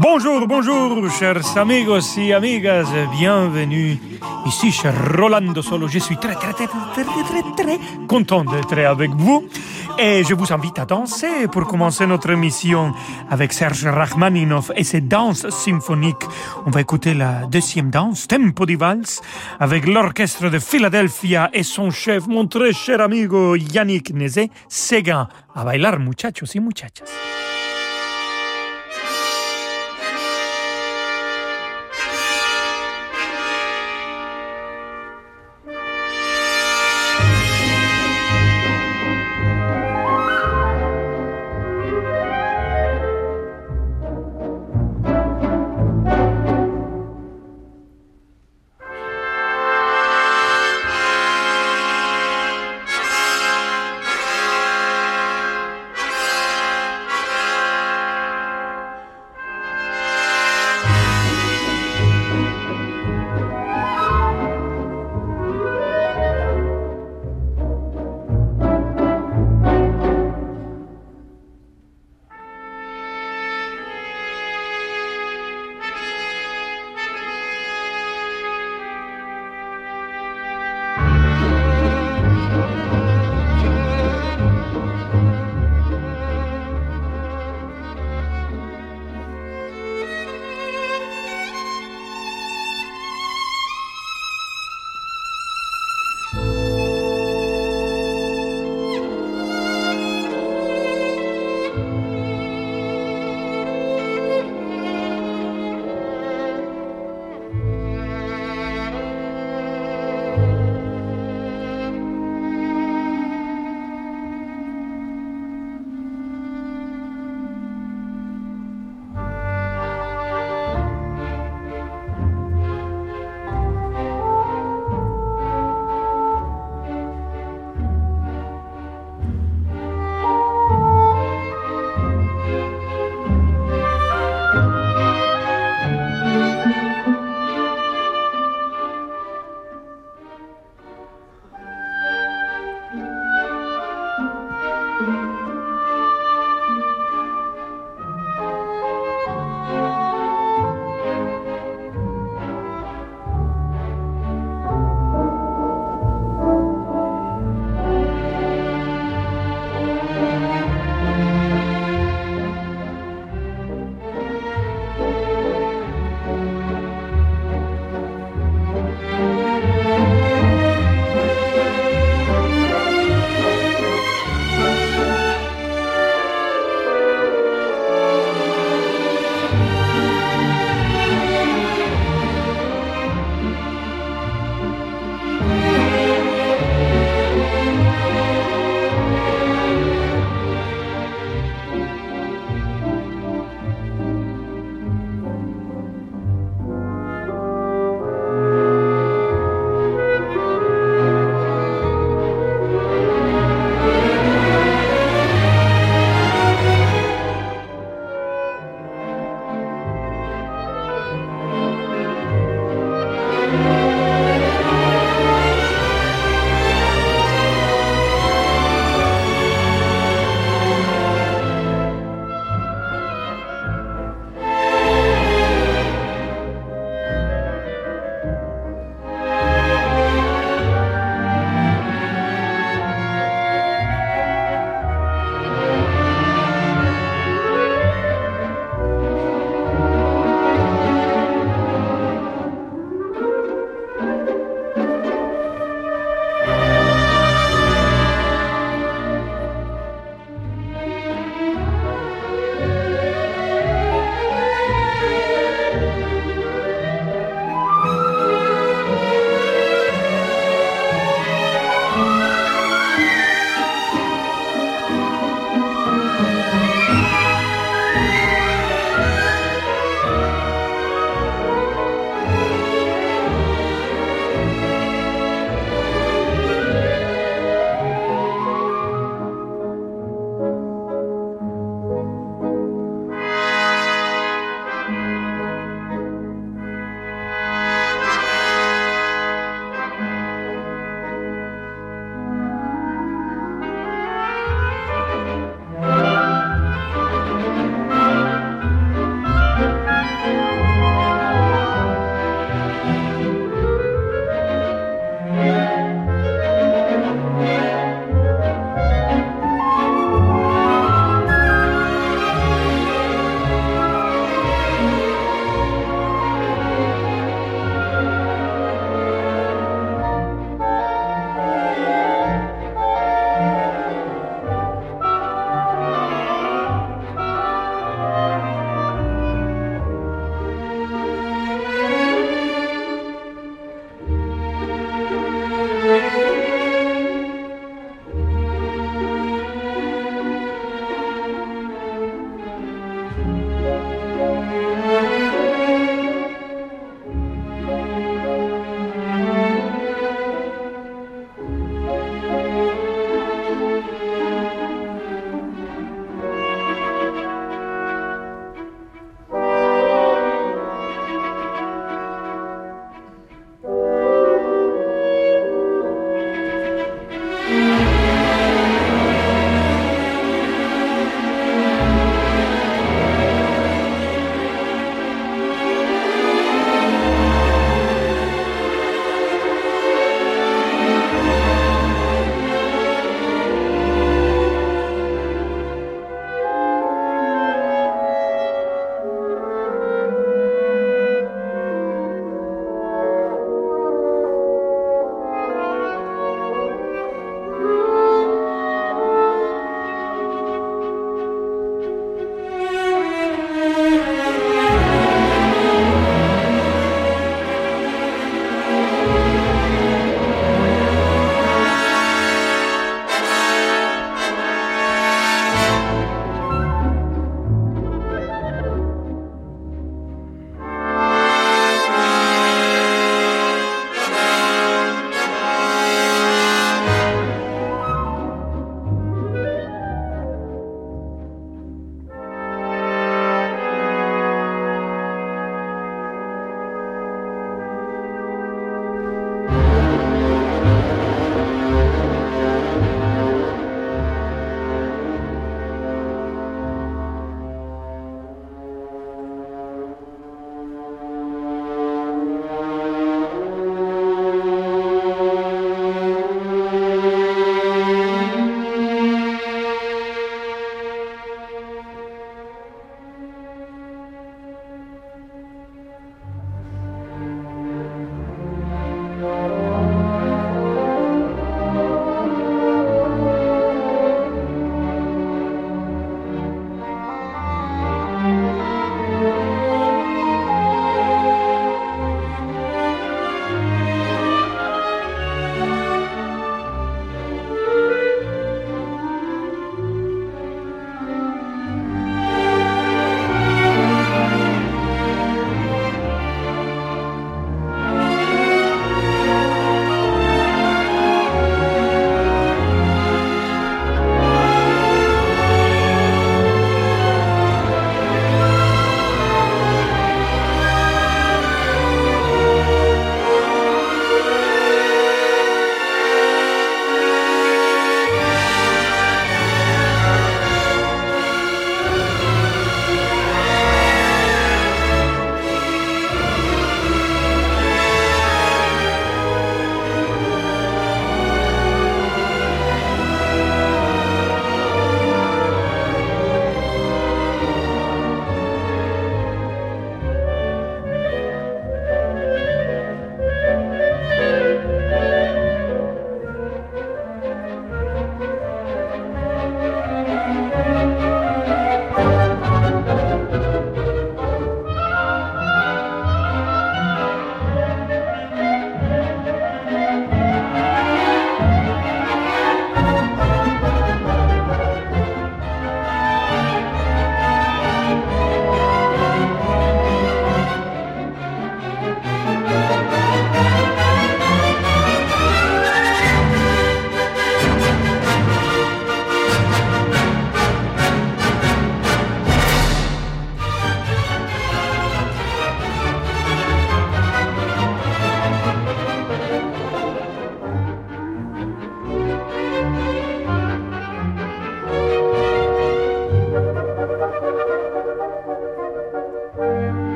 Bonjour, bonjour, chers amigos y amigas, bienvenue ici chez Rolando Solo. Je suis très, très, très, très, très, très content d'être avec vous. Et je vous invite à danser pour commencer notre émission avec Serge Rachmaninov et ses danses symphoniques. On va écouter la deuxième danse, Tempo di Vals, avec l'orchestre de Philadelphia et son chef, mon très cher amigo Yannick Nézé-Séguin. A bailar, muchachos y muchachas.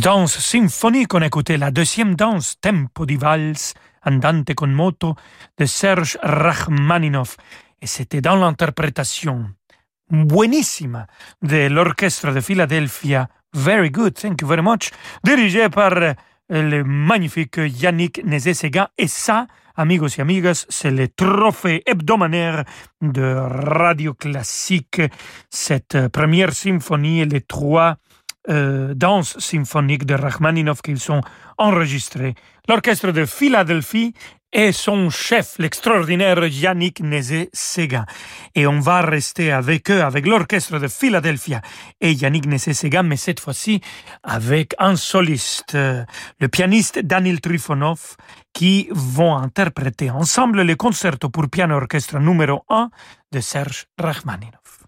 Danse symphonique, on écoutait la deuxième danse, Tempo di Vals, Andante con moto, de Serge Rachmaninoff. Et c'était dans l'interprétation buenissima de l'orchestre de Philadelphia. Very good, thank you very much. Dirigé par le magnifique Yannick Nézé-Séguin. Et ça, amigos et amigas, c'est le trophée hebdomadaire de Radio Classique. Cette première symphonie les trois euh, danses symphoniques de Rachmaninoff qu'ils sont enregistrés. L'orchestre de Philadelphie et son chef, l'extraordinaire Yannick Nézé-Séguin. Et on va rester avec eux, avec l'orchestre de Philadelphia et Yannick Nézé-Séguin, mais cette fois-ci avec un soliste, euh, le pianiste Daniel Trifonov, qui vont interpréter ensemble le concerto pour piano orchestre numéro 1 de Serge Rachmaninoff.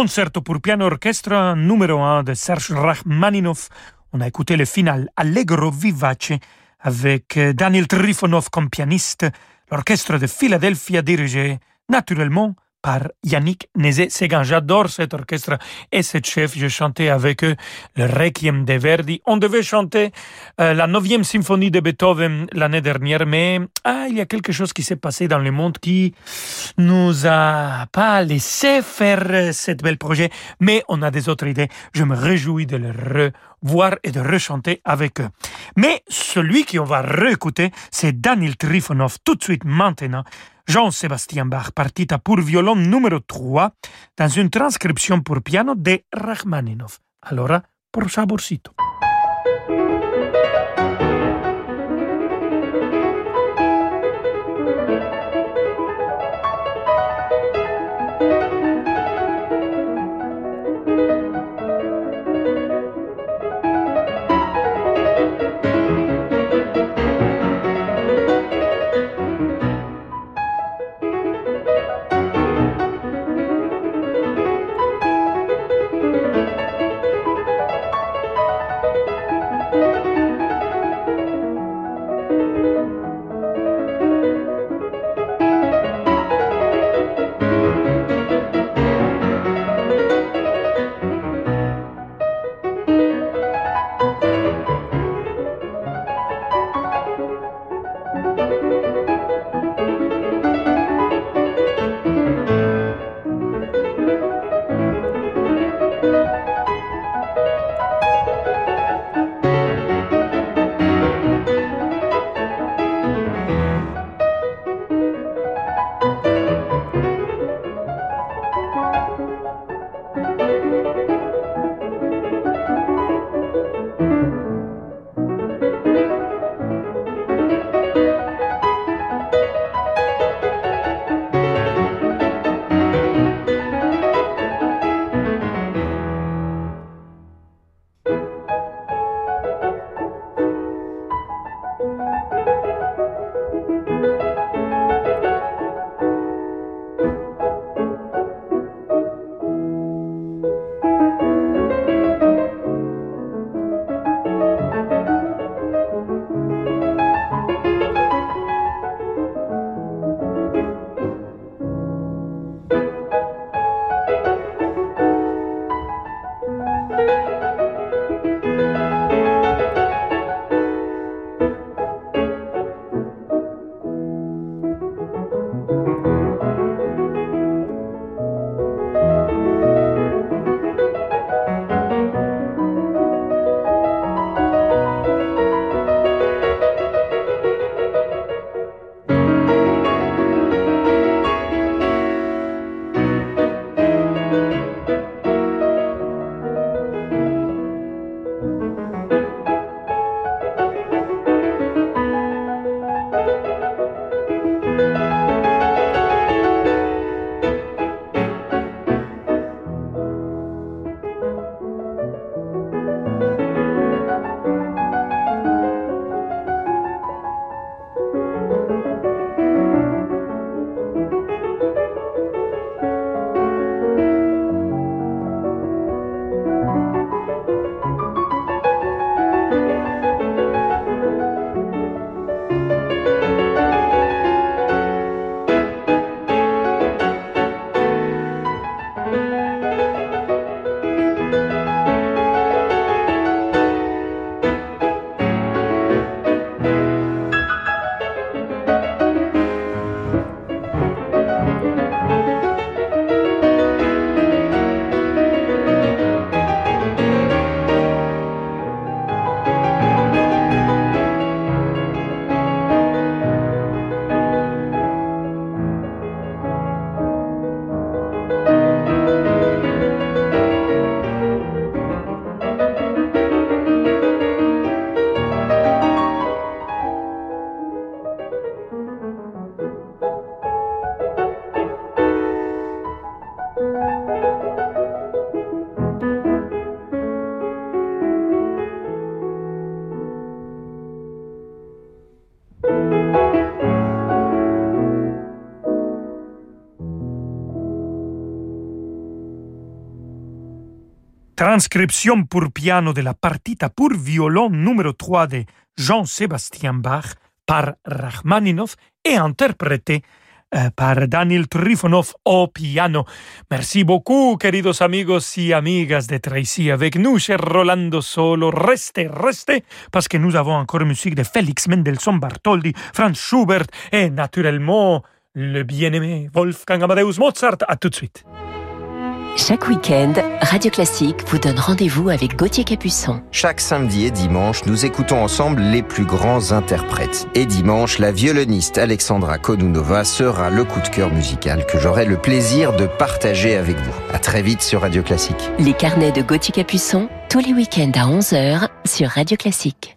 Concerto pour piano orchestre numéro 1 de Serge Rachmaninoff. On a écouté le final Allegro vivace avec euh, Daniel Trifonov comme pianiste, l'orchestre de Philadelphie dirigé naturellement par Yannick Nézet-Séguin. J'adore cet orchestre et cet chef. J'ai chanté avec eux le Requiem de Verdi. On devait chanter euh, la neuvième symphonie de Beethoven l'année dernière, mais ah, il y a quelque chose qui s'est passé dans le monde qui nous a pas laissé faire cet bel projet, mais on a des autres idées. Je me réjouis de le revoir et de rechanter avec eux. Mais celui qu'on va réécouter, c'est Daniel Trifonov tout de suite maintenant. Jean-Sébastien Bach, partita pour violon numéro 3, dans une transcription pour piano de Rachmaninoff. Allora, por saborcito. Transcription pour piano de la partita pour violon numéro 3 de Jean-Sébastien Bach par Rachmaninoff et interprété euh, par Daniel Trifonov au piano. Merci beaucoup, queridos amigos y amigas d'être ici avec nous, cher Rolando Solo. Restez, restez, parce que nous avons encore musique de Félix Mendelssohn Bartholdi, Franz Schubert et naturellement le bien-aimé Wolfgang Amadeus Mozart. À tout de suite. Chaque week-end, Radio Classique vous donne rendez-vous avec Gauthier Capuçon. Chaque samedi et dimanche, nous écoutons ensemble les plus grands interprètes. Et dimanche, la violoniste Alexandra Konunova sera le coup de cœur musical que j'aurai le plaisir de partager avec vous. À très vite sur Radio Classique. Les carnets de Gauthier Capuçon, tous les week-ends à 11h sur Radio Classique.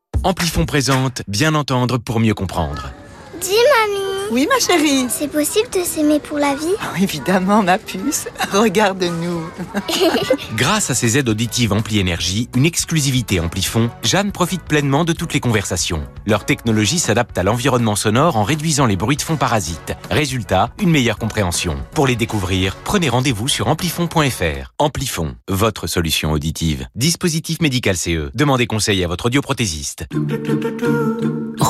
Amplifon présente Bien entendre pour mieux comprendre. Dis mamie Oui ma chérie C'est possible de s'aimer pour la vie? Oh, Évidemment ma puce, regarde-nous Grâce à ses aides auditives Ampli Énergie, une exclusivité Amplifon, Jeanne profite pleinement de toutes les conversations. Leur technologie s'adapte à l'environnement sonore en réduisant les bruits de fond parasites. Résultat, une meilleure compréhension. Pour les découvrir, prenez rendez-vous sur amplifon.fr. Amplifon, votre solution auditive. Dispositif médical CE. Demandez conseil à votre audioprothésiste.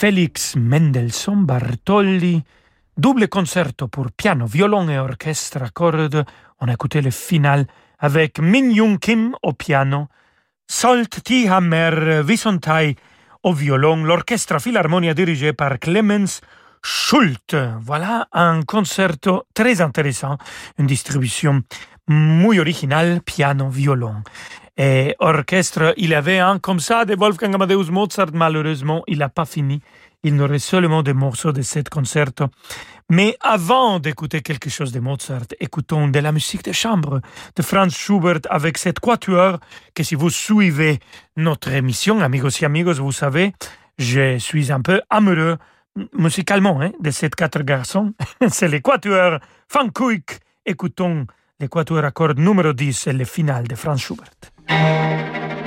Félix Mendelssohn Bartholdi, double concerto pour piano, violon et orchestre à cordes. On a écouté le final avec Min Young Kim au piano, Solt T. Hammer Visontai au violon, l'orchestre Philharmonia dirigé par Clemens Schult. Voilà un concerto très intéressant, une distribution muy originale, piano, violon. Et orchestre, il avait un comme ça de Wolfgang Amadeus Mozart, malheureusement, il n'a pas fini. Il reste seulement des morceaux de ce concerto. Mais avant d'écouter quelque chose de Mozart, écoutons de la musique de chambre de Franz Schubert avec cette quatuor que si vous suivez notre émission, amigos et amigos, vous savez, je suis un peu amoureux musicalement hein, de ces quatre garçons. C'est l'équateur Van Kuyk. Écoutons l'équateur à cordes numéro 10 et le final de Franz Schubert. thank you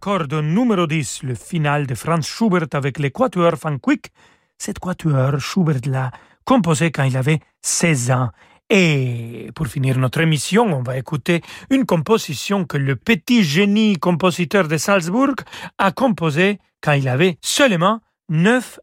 Cordes numéro 10, le final de Franz Schubert avec les Quatuors Quick. Cette Quatuor, Schubert l'a composé quand il avait 16 ans. Et pour finir notre émission, on va écouter une composition que le petit génie compositeur de Salzbourg a composée quand il avait seulement 9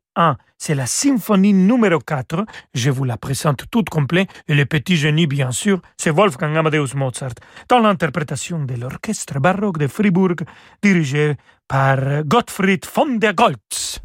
C'est la symphonie numéro 4. Je vous la présente toute complète. Et le petit génie, bien sûr, c'est Wolfgang Amadeus Mozart, dans l'interprétation de l'orchestre baroque de Fribourg, dirigé par Gottfried von der Goltz.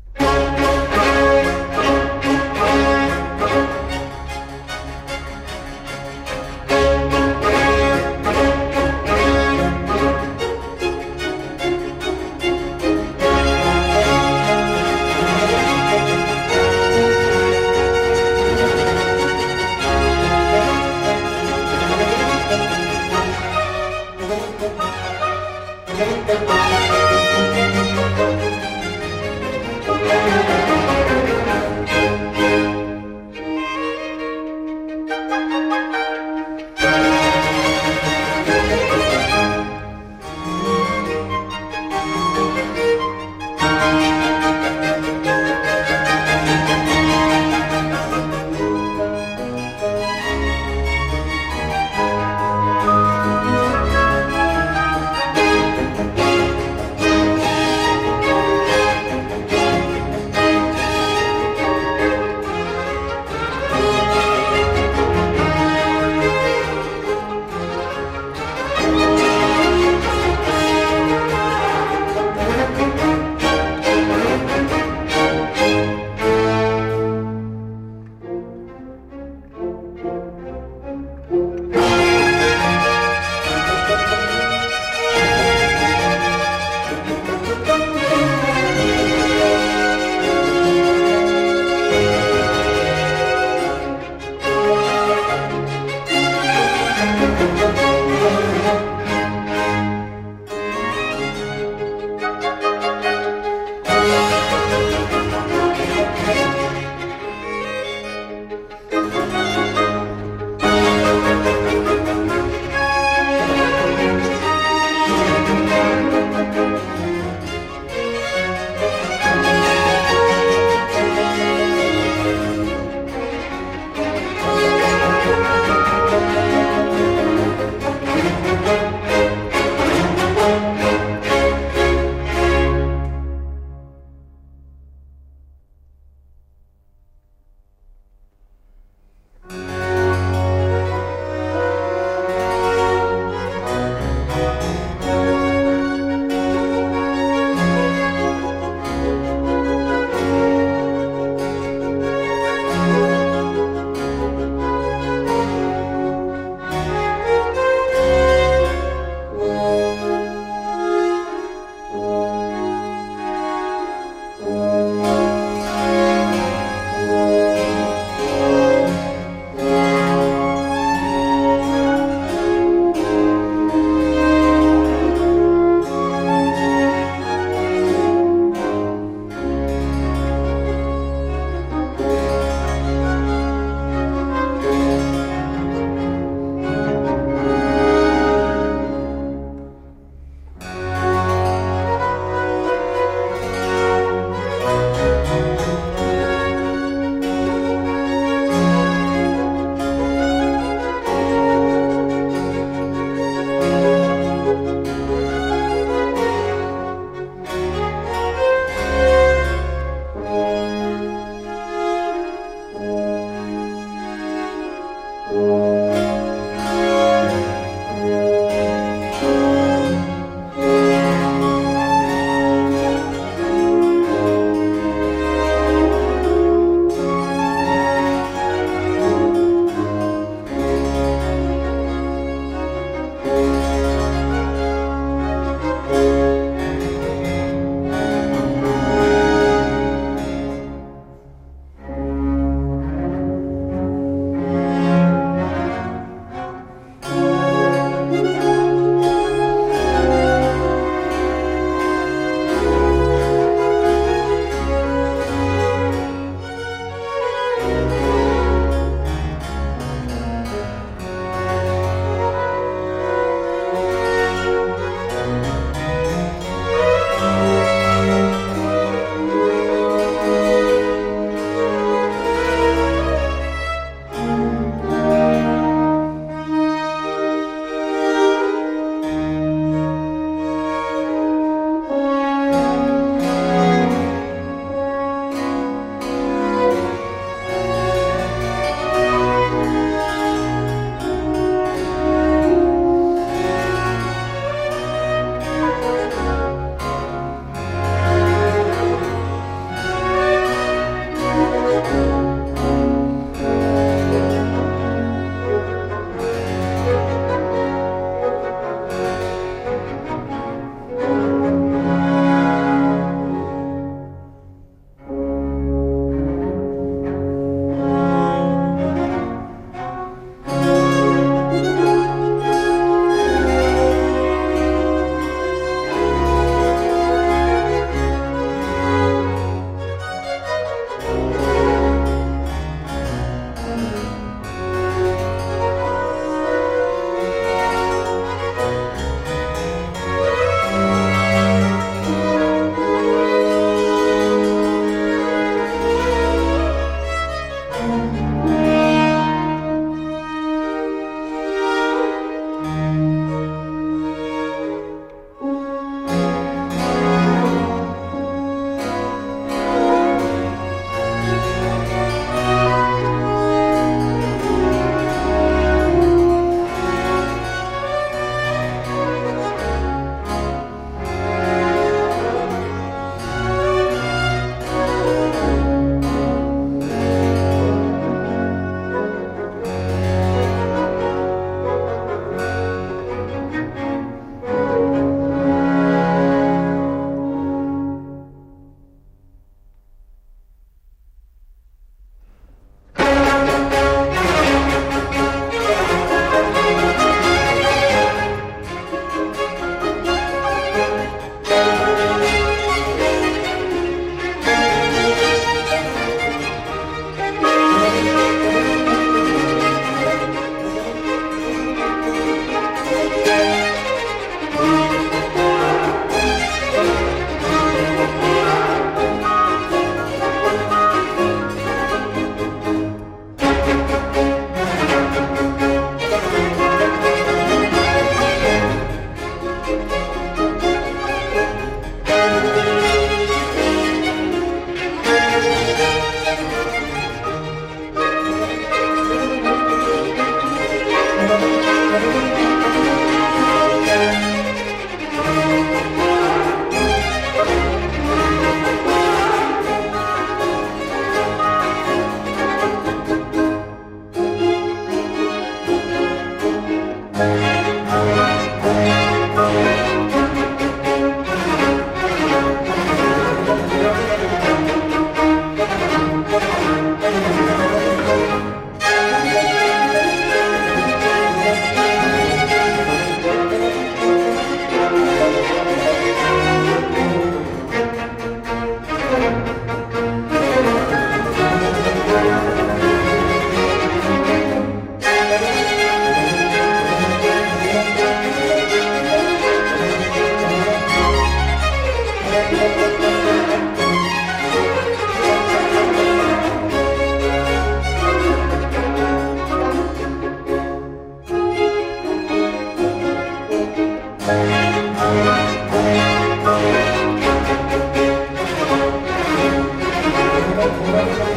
Gracias.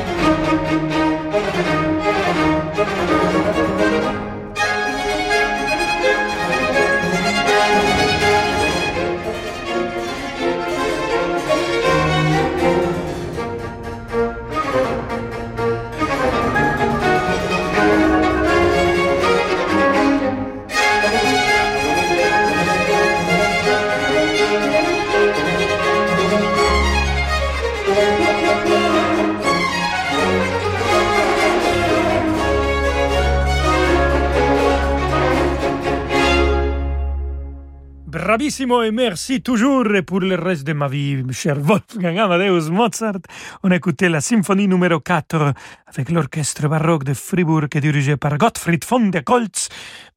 Bravissimo et merci toujours pour le reste de ma vie, cher Wolfgang Amadeus Mozart. On a écouté la symphonie numéro 4 avec l'orchestre baroque de Fribourg dirigé par Gottfried von der Goltz.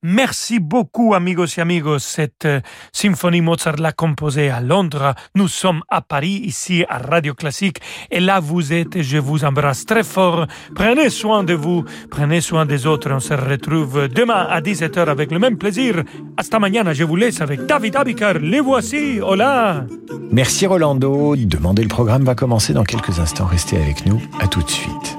Merci beaucoup, amigos et amigos. Cette euh, symphonie Mozart l'a composée à Londres. Nous sommes à Paris, ici à Radio Classique. Et là, vous êtes je vous embrasse très fort. Prenez soin de vous, prenez soin des autres. On se retrouve demain à 17h avec le même plaisir. Hasta mañana, je vous laisse avec David Abikar. Les voici. Hola. Merci Rolando. Demandez le programme va commencer dans quelques instants. Restez avec nous. À tout de suite.